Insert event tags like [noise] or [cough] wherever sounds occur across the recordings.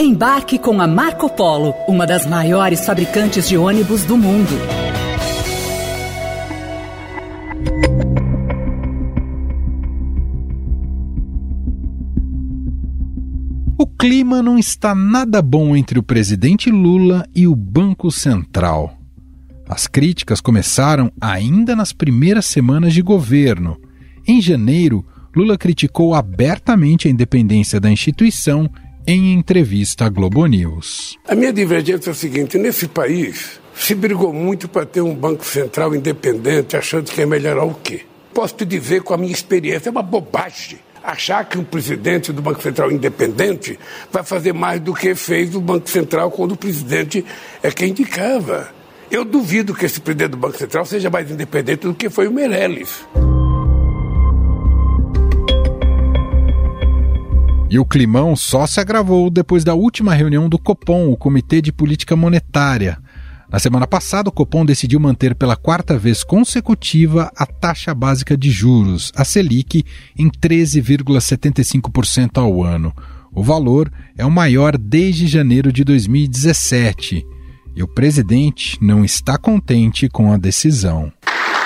Embarque com a Marco Polo, uma das maiores fabricantes de ônibus do mundo. O clima não está nada bom entre o presidente Lula e o Banco Central. As críticas começaram ainda nas primeiras semanas de governo. Em janeiro, Lula criticou abertamente a independência da instituição em entrevista à Globo News. A minha divergência é a seguinte: nesse país se brigou muito para ter um Banco Central independente, achando que ia melhorar o quê? Posso te dizer com a minha experiência, é uma bobagem achar que um presidente do Banco Central independente vai fazer mais do que fez o Banco Central quando o presidente é quem indicava. Eu duvido que esse presidente do Banco Central seja mais independente do que foi o Meirelles. E o climão só se agravou depois da última reunião do Copom, o Comitê de Política Monetária. Na semana passada, o Copom decidiu manter pela quarta vez consecutiva a taxa básica de juros, a Selic, em 13,75% ao ano. O valor é o maior desde janeiro de 2017. E o presidente não está contente com a decisão.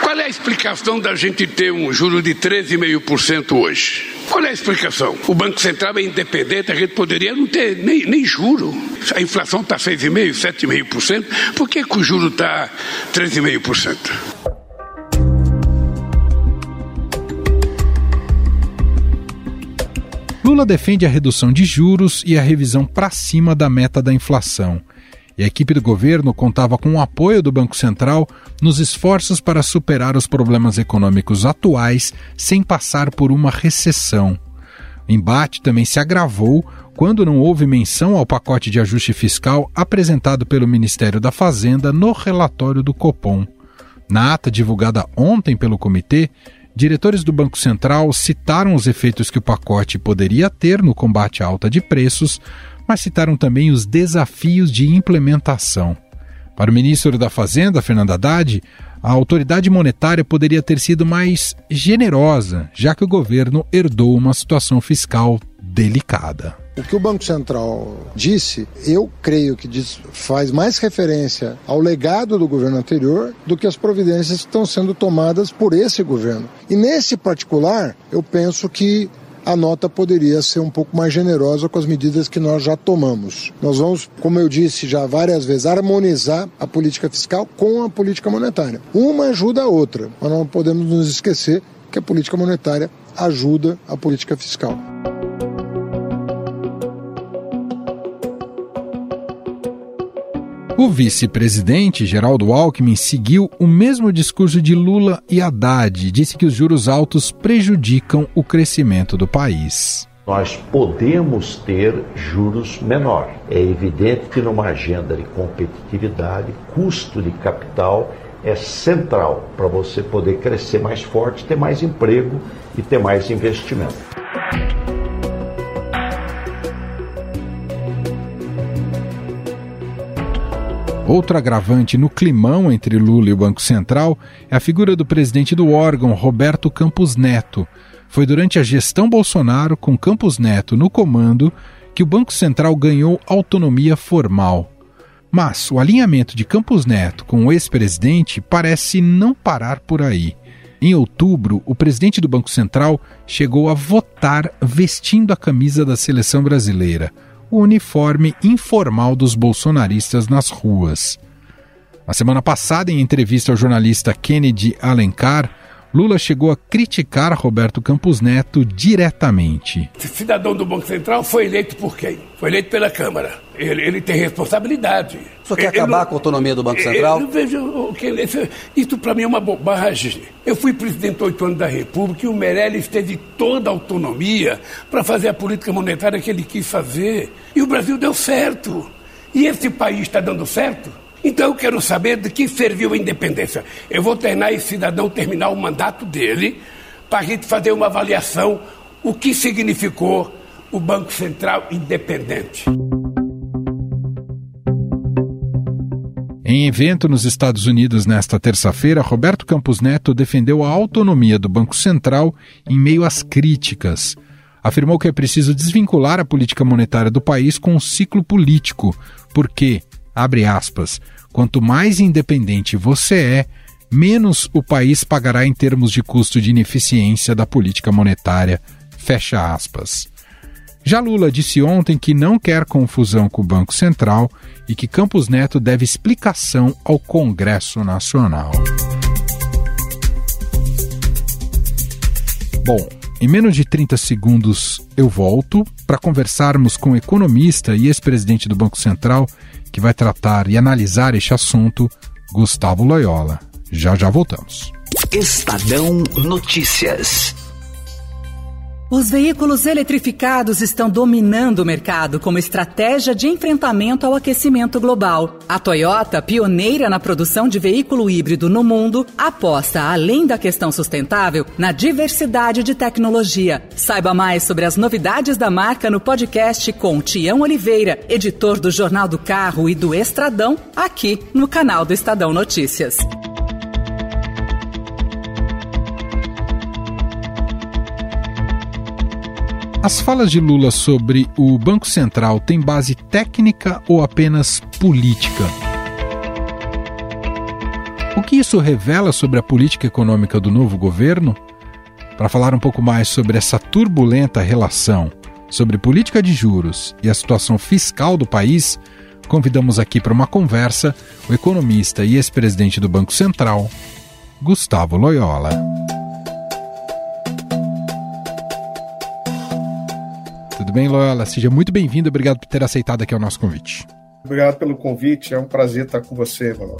Qual é a explicação da gente ter um juro de 13,5% hoje? Qual é a explicação? O Banco Central é independente, a gente poderia não ter nem, nem juro. A inflação está 6,5%, 7,5%. Por que, que o juro está 13,5%? Lula defende a redução de juros e a revisão para cima da meta da inflação e a equipe do governo contava com o apoio do Banco Central nos esforços para superar os problemas econômicos atuais sem passar por uma recessão. O embate também se agravou quando não houve menção ao pacote de ajuste fiscal apresentado pelo Ministério da Fazenda no relatório do Copom. Na ata divulgada ontem pelo comitê, diretores do Banco Central citaram os efeitos que o pacote poderia ter no combate à alta de preços, mas citaram também os desafios de implementação. Para o ministro da Fazenda, Fernando Haddad, a autoridade monetária poderia ter sido mais generosa, já que o governo herdou uma situação fiscal delicada. O que o Banco Central disse, eu creio que diz, faz mais referência ao legado do governo anterior do que as providências que estão sendo tomadas por esse governo. E nesse particular, eu penso que a nota poderia ser um pouco mais generosa com as medidas que nós já tomamos. Nós vamos, como eu disse já várias vezes, harmonizar a política fiscal com a política monetária. Uma ajuda a outra, mas não podemos nos esquecer que a política monetária ajuda a política fiscal. O vice-presidente Geraldo Alckmin seguiu o mesmo discurso de Lula e Haddad disse que os juros altos prejudicam o crescimento do país. Nós podemos ter juros menor. É evidente que numa agenda de competitividade, custo de capital é central para você poder crescer mais forte, ter mais emprego e ter mais investimento. Outro agravante no climão entre Lula e o Banco Central é a figura do presidente do órgão, Roberto Campos Neto. Foi durante a gestão Bolsonaro, com Campos Neto no comando, que o Banco Central ganhou autonomia formal. Mas o alinhamento de Campos Neto com o ex-presidente parece não parar por aí. Em outubro, o presidente do Banco Central chegou a votar vestindo a camisa da seleção brasileira o uniforme informal dos bolsonaristas nas ruas. Na semana passada, em entrevista ao jornalista Kennedy Alencar, Lula chegou a criticar Roberto Campos Neto diretamente. Esse cidadão do Banco Central foi eleito por quem? Foi eleito pela Câmara. Ele, ele tem responsabilidade. Só quer ele, acabar ele, com a autonomia do Banco Central? Eu vejo que isso, isso para mim é uma bobagem. Eu fui presidente oito anos da República e o Meirelles teve toda a autonomia para fazer a política monetária que ele quis fazer. E o Brasil deu certo. E esse país está dando certo? Então eu quero saber de que serviu a independência. Eu vou treinar esse cidadão terminar o mandato dele para a gente fazer uma avaliação o que significou o Banco Central independente. Em evento nos Estados Unidos nesta terça-feira, Roberto Campos Neto defendeu a autonomia do Banco Central em meio às críticas. afirmou que é preciso desvincular a política monetária do país com o ciclo político, porque, abre aspas, quanto mais independente você é, menos o país pagará em termos de custo de ineficiência da política monetária, fecha aspas. Já Lula disse ontem que não quer confusão com o Banco Central e que Campos Neto deve explicação ao Congresso Nacional. Bom, em menos de 30 segundos eu volto para conversarmos com o economista e ex-presidente do Banco Central que vai tratar e analisar este assunto, Gustavo Loyola. Já já voltamos. Estadão Notícias. Os veículos eletrificados estão dominando o mercado como estratégia de enfrentamento ao aquecimento global. A Toyota, pioneira na produção de veículo híbrido no mundo, aposta, além da questão sustentável, na diversidade de tecnologia. Saiba mais sobre as novidades da marca no podcast com Tião Oliveira, editor do Jornal do Carro e do Estradão, aqui no canal do Estadão Notícias. As falas de Lula sobre o Banco Central têm base técnica ou apenas política? O que isso revela sobre a política econômica do novo governo? Para falar um pouco mais sobre essa turbulenta relação sobre política de juros e a situação fiscal do país, convidamos aqui para uma conversa o economista e ex-presidente do Banco Central, Gustavo Loyola. Tudo bem, Loyola? Seja muito bem-vindo. Obrigado por ter aceitado aqui o nosso convite. Obrigado pelo convite. É um prazer estar com você, Manuel.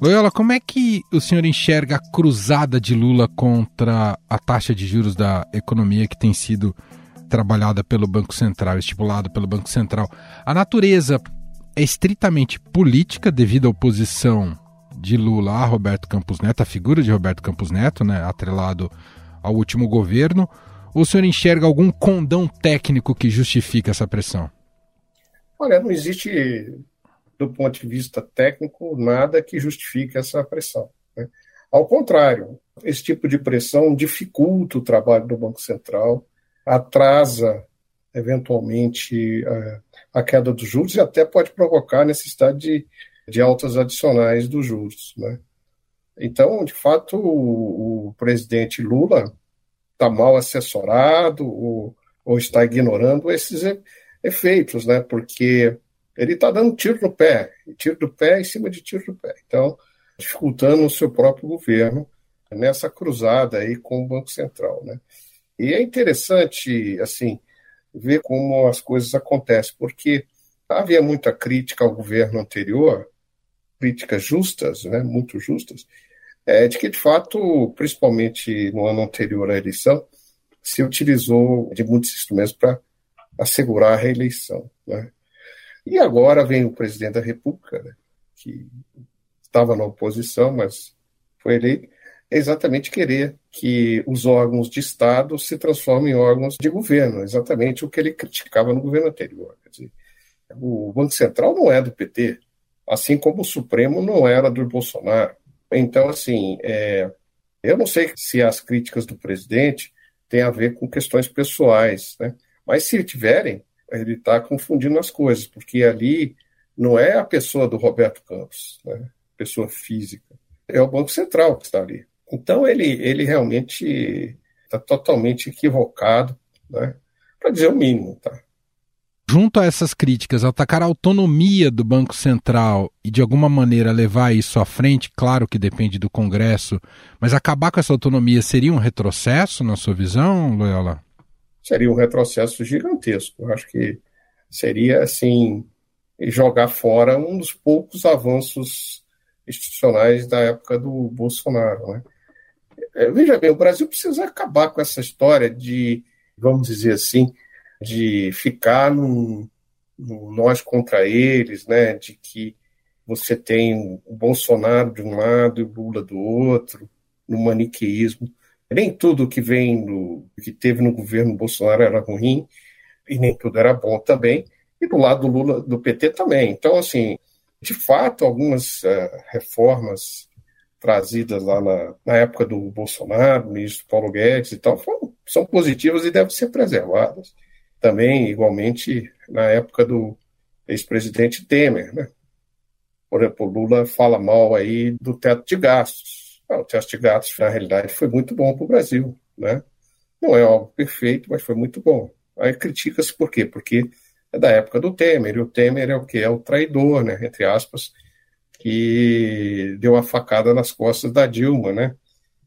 Loyola, como é que o senhor enxerga a cruzada de Lula contra a taxa de juros da economia que tem sido trabalhada pelo Banco Central, estipulada pelo Banco Central? A natureza é estritamente política devido à oposição de Lula a Roberto Campos Neto, a figura de Roberto Campos Neto, né, atrelado ao último governo, ou o senhor enxerga algum condão técnico que justifica essa pressão? Olha, não existe, do ponto de vista técnico, nada que justifique essa pressão. Né? Ao contrário, esse tipo de pressão dificulta o trabalho do Banco Central, atrasa, eventualmente, a, queda dos juros e até pode provocar a necessidade de, de altas adicionais dos juros. Né? Então, de fato, o, o presidente Lula está mal assessorado ou, ou, está ignorando esses efeitos, né? Porque ele está dando tiro no pé, tiro do pé em cima de tiro do pé. Então, dificultando o seu próprio governo nessa cruzada aí com o Banco Central, né? E é interessante, assim, ver como as coisas acontecem, porque havia muita crítica ao governo anterior, críticas justas, né, muito justas, é de que, de fato, principalmente no ano anterior à eleição, se utilizou de muitos instrumentos para assegurar a reeleição. Né? E agora vem o presidente da República, né, que estava na oposição, mas foi eleito, é exatamente querer que os órgãos de Estado se transformem em órgãos de governo, exatamente o que ele criticava no governo anterior. Quer dizer, o Banco Central não é do PT, assim como o Supremo não era do Bolsonaro. Então, assim, é, eu não sei se as críticas do presidente têm a ver com questões pessoais, né? mas se tiverem, ele está confundindo as coisas, porque ali não é a pessoa do Roberto Campos, né? pessoa física, é o Banco Central que está ali. Então, ele, ele realmente está totalmente equivocado, né? para dizer o mínimo. Tá? Junto a essas críticas, atacar a autonomia do Banco Central e de alguma maneira levar isso à frente, claro que depende do Congresso, mas acabar com essa autonomia seria um retrocesso, na sua visão, Loyola? Seria um retrocesso gigantesco. Acho que seria, assim, jogar fora um dos poucos avanços institucionais da época do Bolsonaro. Né? É, veja bem, o Brasil precisa acabar com essa história de, vamos dizer assim, de ficar num, num nós contra eles, né? De que você tem o Bolsonaro de um lado e o Lula do outro, no maniqueísmo. Nem tudo que vem do que teve no governo Bolsonaro era ruim e nem tudo era bom também. E do lado do Lula, do PT também. Então, assim, de fato, algumas uh, reformas trazidas lá na, na época do Bolsonaro, ministro Paulo Guedes e tal, foram, são positivas e devem ser preservadas. Também, igualmente, na época do ex-presidente Temer, né? Por exemplo, o Lula fala mal aí do teto de gastos. Ah, o teto de gastos, na realidade, foi muito bom para o Brasil, né? Não é algo perfeito, mas foi muito bom. Aí critica-se por quê? Porque é da época do Temer, e o Temer é o que? É o traidor, né? Entre aspas, que deu a facada nas costas da Dilma, né?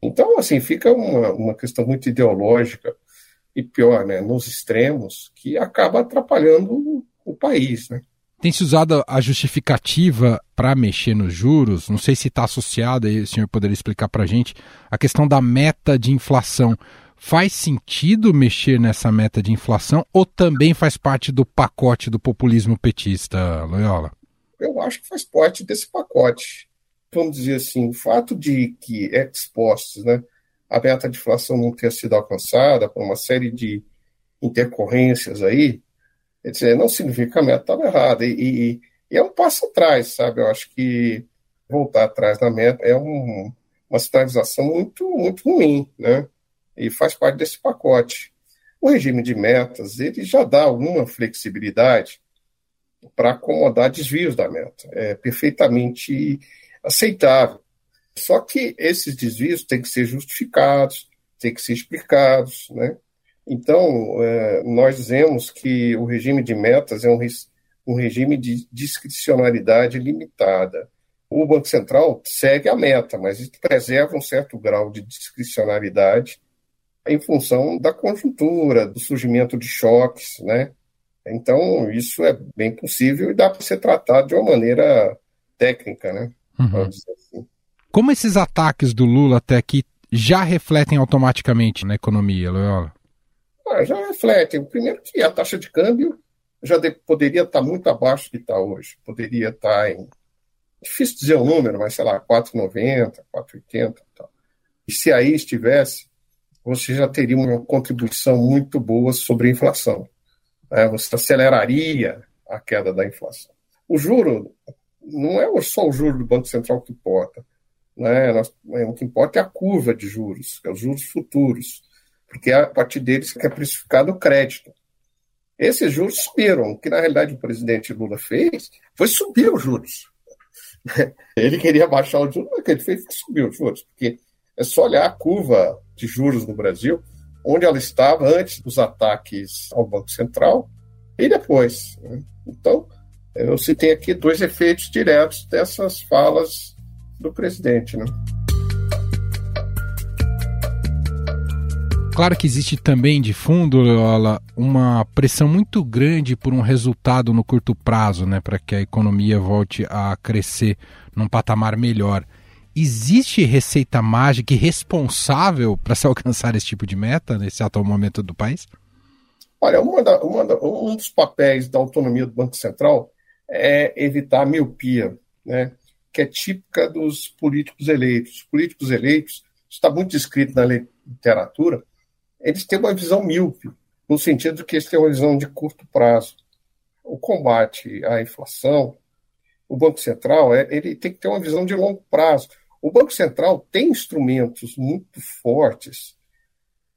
Então, assim, fica uma, uma questão muito ideológica e pior, né, nos extremos, que acaba atrapalhando o, país, né? Tem se usado a justificativa para mexer nos juros, não sei se está associada, aí o senhor poderia explicar para a gente, a questão da meta de inflação. Faz sentido mexer nessa meta de inflação ou também faz parte do pacote do populismo petista, Loyola? Eu acho que faz parte desse pacote. Vamos dizer assim, o fato de que expostos, né, a meta de inflação não ter sido alcançada por uma série de intercorrências aí, quer dizer, não significa que a meta estava errada. E, e, e, é um passo atrás, sabe? Eu acho que voltar atrás na meta é um, uma sinalização muito, muito ruim, né? e faz parte desse pacote. O regime de metas ele já dá alguma flexibilidade para acomodar desvios da meta. É perfeitamente aceitável. Só que esses desvios têm que ser justificados, têm que ser explicados, né? Então, é, nós dizemos que o regime de metas é um, um regime de discricionalidade limitada. O Banco Central segue a meta, mas preserva um certo grau de discricionalidade em função da conjuntura, do surgimento de choques, né? Então, isso é bem possível e dá para ser tratado de uma maneira técnica, né? Uhum. Assim. Como esses ataques do Lula até aqui já refletem automaticamente na economia, Loyola? Ah, já refletem. Primeiro que a taxa de câmbio já de, poderia estar muito abaixo que está hoje. Poderia estar em. Difícil dizer o número, mas sei lá, 4,90, 4,80 e tal. E se aí estivesse, você já teria uma contribuição muito boa sobre a inflação. Né? Você aceleraria a queda da inflação. O juro não é só o juro do Banco Central que importa. Né? O que importa é a curva de juros, é os juros futuros, porque é a partir deles que é precificado o crédito. Esses juros subiram. O que, na realidade, o presidente Lula fez foi subir os juros. [laughs] Ele queria baixar os juros, mas o que ele fez foi subir os juros, porque é só olhar a curva de juros no Brasil, onde ela estava antes dos ataques ao Banco Central e depois. Né? Então, eu citei aqui dois efeitos diretos dessas falas do presidente. Né? Claro que existe também de fundo, Lola, uma pressão muito grande por um resultado no curto prazo, né, para que a economia volte a crescer num patamar melhor. Existe receita mágica e responsável para se [laughs] alcançar esse tipo de meta nesse atual momento do país? Olha, uma da, uma da, um dos papéis da autonomia do Banco Central é evitar a miopia, né, que é típica dos políticos eleitos. Os políticos eleitos, está muito descrito na literatura, eles têm uma visão míope, no sentido que eles têm uma visão de curto prazo. O combate à inflação, o Banco Central, é, ele tem que ter uma visão de longo prazo. O Banco Central tem instrumentos muito fortes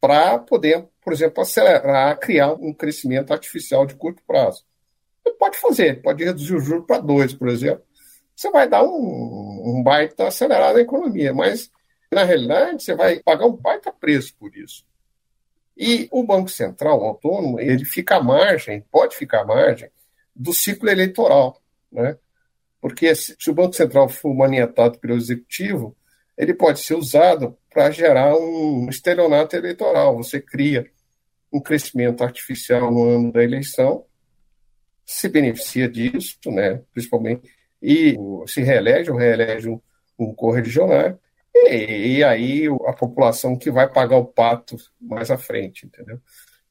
para poder, por exemplo, acelerar, criar um crescimento artificial de curto prazo. Ele pode fazer, pode reduzir o juro para dois, por exemplo. Você vai dar um, um baita acelerado na economia, mas na realidade você vai pagar um baita preço por isso. E o Banco Central autônomo, ele fica à margem, pode ficar à margem do ciclo eleitoral, né? Porque se, o Banco Central for maniatado pelo Executivo, ele pode ser usado para gerar um estelionato eleitoral. Você cria um crescimento artificial no ano da eleição, se beneficia disso, né, principalmente, e se reelege ou reelege um, um correligionário, e, e, aí a população que vai pagar o pato mais à frente, entendeu?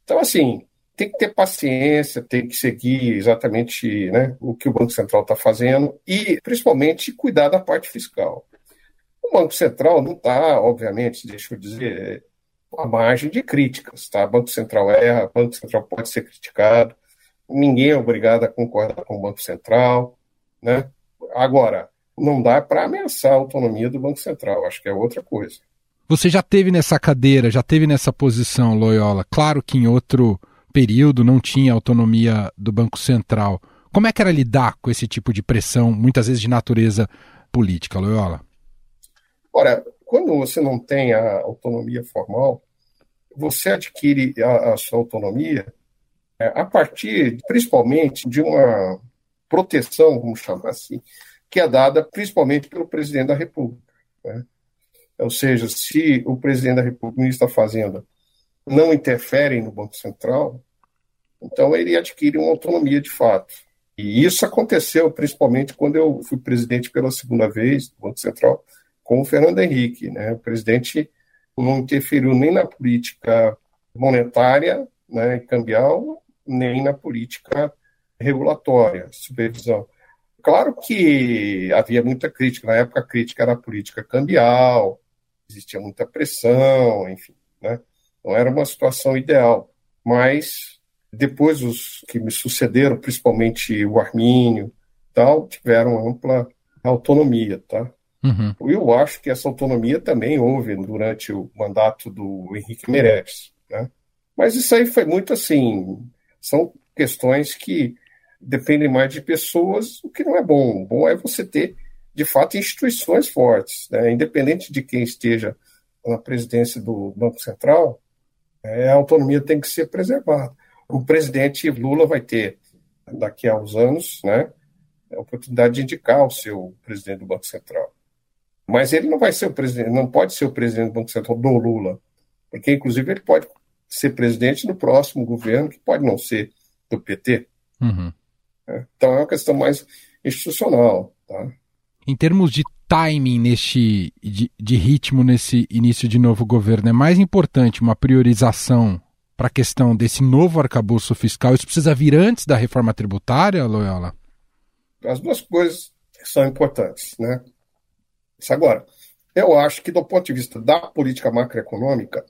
Então, assim, tem que ter paciência, tem que seguir exatamente né, o que o Banco Central está fazendo e, principalmente, cuidar da parte fiscal. O Banco Central não está, obviamente, deixa eu dizer, à margem de críticas. Tá? O Banco Central erra, o Banco Central pode ser criticado, ninguém é obrigado a concordar com o Banco Central. Né? Agora, não dá para ameaçar a autonomia do Banco Central, acho que é outra coisa. Você já teve nessa cadeira, já teve nessa posição, Loyola. Claro que em outro período não tinha autonomia do Banco Central. Como é que era lidar com esse tipo de pressão, muitas vezes de natureza política, Loyola? Ora, quando você não tem a autonomia formal, você adquire a, a sua autonomia é, a partir, principalmente, de uma proteção, vamos chamar assim, que é dada principalmente pelo presidente da República. Né? Ou seja, se o presidente da República, o ministro da Fazenda, não interferem no Banco Central, então ele adquire uma autonomia de fato. E isso aconteceu principalmente quando eu fui presidente pela segunda vez do Banco Central com o Fernando Henrique. Né? O presidente não interferiu nem na política monetária né, cambial, nem na política regulatória, supervisão. Claro que havia muita crítica, na época a crítica era a política cambial, existia muita pressão, enfim, né? não era uma situação ideal, mas depois os que me sucederam, principalmente o Armínio, tal, tiveram ampla autonomia, tá? Uhum. Eu acho que essa autonomia também houve durante o mandato do Henrique Meirelles, né? Mas isso aí foi muito assim, são questões que dependem mais de pessoas, o que não é bom. O bom é você ter, de fato, instituições fortes, né? independente de quem esteja na presidência do Banco Central, é, a autonomia tem que ser preservada. O presidente Lula vai ter, daqui a uns anos, né, a oportunidade de indicar o seu presidente do Banco Central. Mas ele não vai ser o presidente, não pode ser o presidente do Banco Central do Lula, porque inclusive ele pode ser presidente do próximo governo, que pode não ser do PT. Uhum. É, então é uma questão mais institucional. Tá? Em termos de timing neste, de, de ritmo nesse início de novo governo, é mais importante uma priorização para a questão desse novo arcabouço fiscal? Isso precisa vir antes da reforma tributária, Loyola? As duas coisas são importantes, né? Agora, eu acho que do ponto de vista da política macroeconômica,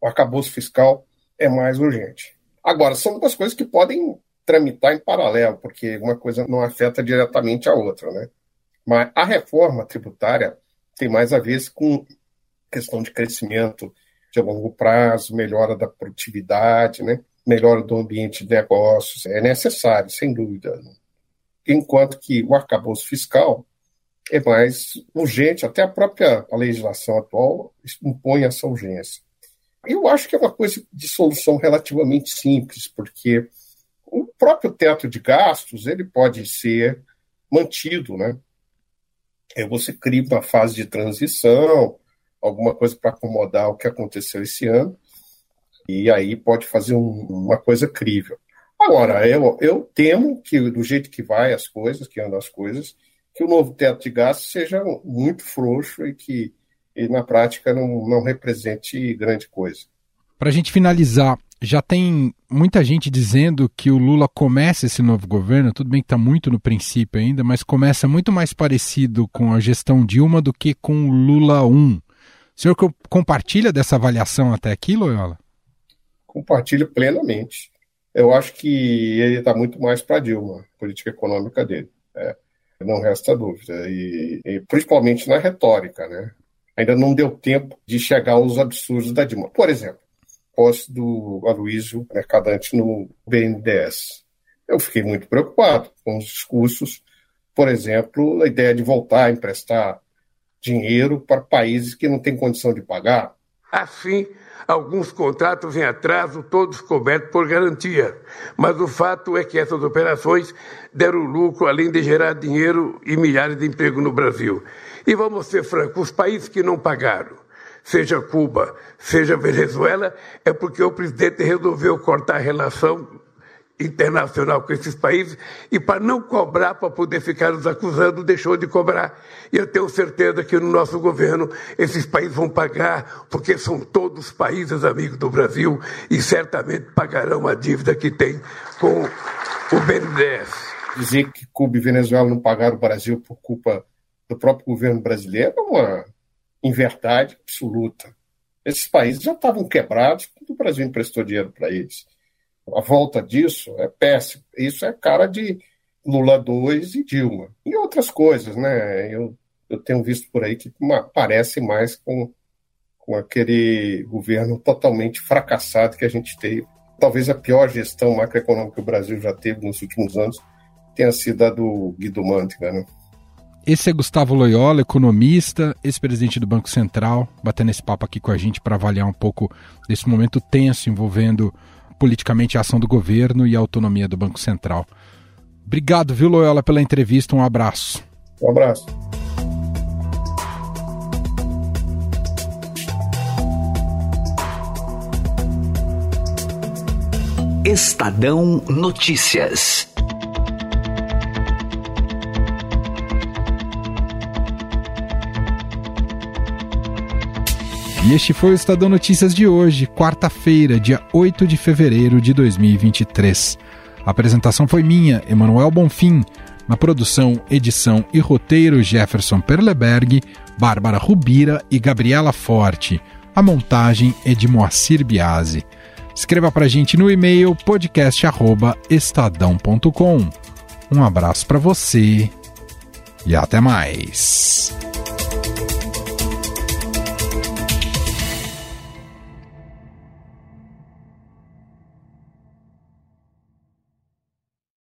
o arcabouço fiscal é mais urgente. Agora, são duas coisas que podem tramitar em paralelo, porque uma coisa não afeta diretamente a outra, né? Mas a reforma tributária tem mais a ver com questão de crescimento de longo prazo, melhora da produtividade, né? melhora do ambiente de negócios, é necessário, sem dúvida. Enquanto que o arcabouço fiscal é mais urgente, até a própria legislação atual impõe essa urgência. Eu acho que é uma coisa de solução relativamente simples, porque o próprio teto de gastos ele pode ser mantido, né? É, você cria uma fase de transição, alguma coisa para acomodar o que aconteceu esse ano, e aí pode fazer um, uma coisa crível. Agora, eu, eu temo que, do jeito que vai as coisas, que andam as coisas, que o novo teto de gastos seja muito frouxo e que, e, na prática, não, não represente grande coisa. Para a gente finalizar, já tem muita gente dizendo que o Lula começa esse novo governo, tudo bem que está muito no princípio ainda, mas começa muito mais parecido com a gestão Dilma do que com o Lula 1. O senhor compartilha dessa avaliação até aqui, Loyola? Compartilho plenamente. Eu acho que ele está muito mais para Dilma, política econômica dele. É, não resta dúvida. E, e, principalmente na retórica, né? Ainda não deu tempo de chegar aos absurdos da Dilma. Por exemplo, posse do Aloysio Mercadante no BNDES. Eu fiquei muito preocupado com os discursos, por exemplo, a ideia de voltar a emprestar dinheiro para países que não têm condição de pagar. Assim, alguns contratos em atraso, todos cobertos por garantia. Mas o fato é que essas operações deram lucro, além de gerar dinheiro e milhares de empregos no Brasil. E vamos ser francos, os países que não pagaram, seja Cuba, seja Venezuela, é porque o presidente resolveu cortar a relação internacional com esses países e para não cobrar, para poder ficar nos acusando, deixou de cobrar. E eu tenho certeza que no nosso governo esses países vão pagar, porque são todos países amigos do Brasil e certamente pagarão a dívida que tem com o BNDES. Dizer que Cuba e Venezuela não pagaram o Brasil por culpa do próprio governo brasileiro é uma inverdade absoluta. Esses países já estavam quebrados quando o Brasil emprestou dinheiro para eles a volta disso é péssimo. Isso é cara de Lula 2 e Dilma. E outras coisas, né? Eu, eu tenho visto por aí que parece mais com, com aquele governo totalmente fracassado que a gente teve. Talvez a pior gestão macroeconômica que o Brasil já teve nos últimos anos tenha sido a do Guido Mantega, né? Esse é Gustavo Loyola, economista, ex-presidente do Banco Central, batendo esse papo aqui com a gente para avaliar um pouco desse momento tenso envolvendo politicamente a ação do governo e a autonomia do Banco Central. Obrigado, viu, Loyola, pela entrevista. Um abraço. Um abraço. Estadão Notícias. E este foi o Estadão Notícias de hoje, quarta-feira, dia 8 de fevereiro de 2023. A apresentação foi minha, Emanuel Bonfim. Na produção, edição e roteiro, Jefferson Perleberg, Bárbara Rubira e Gabriela Forte. A montagem é de Moacir Biasi. Escreva para a gente no e-mail podcast@estadão.com. Um abraço para você e até mais.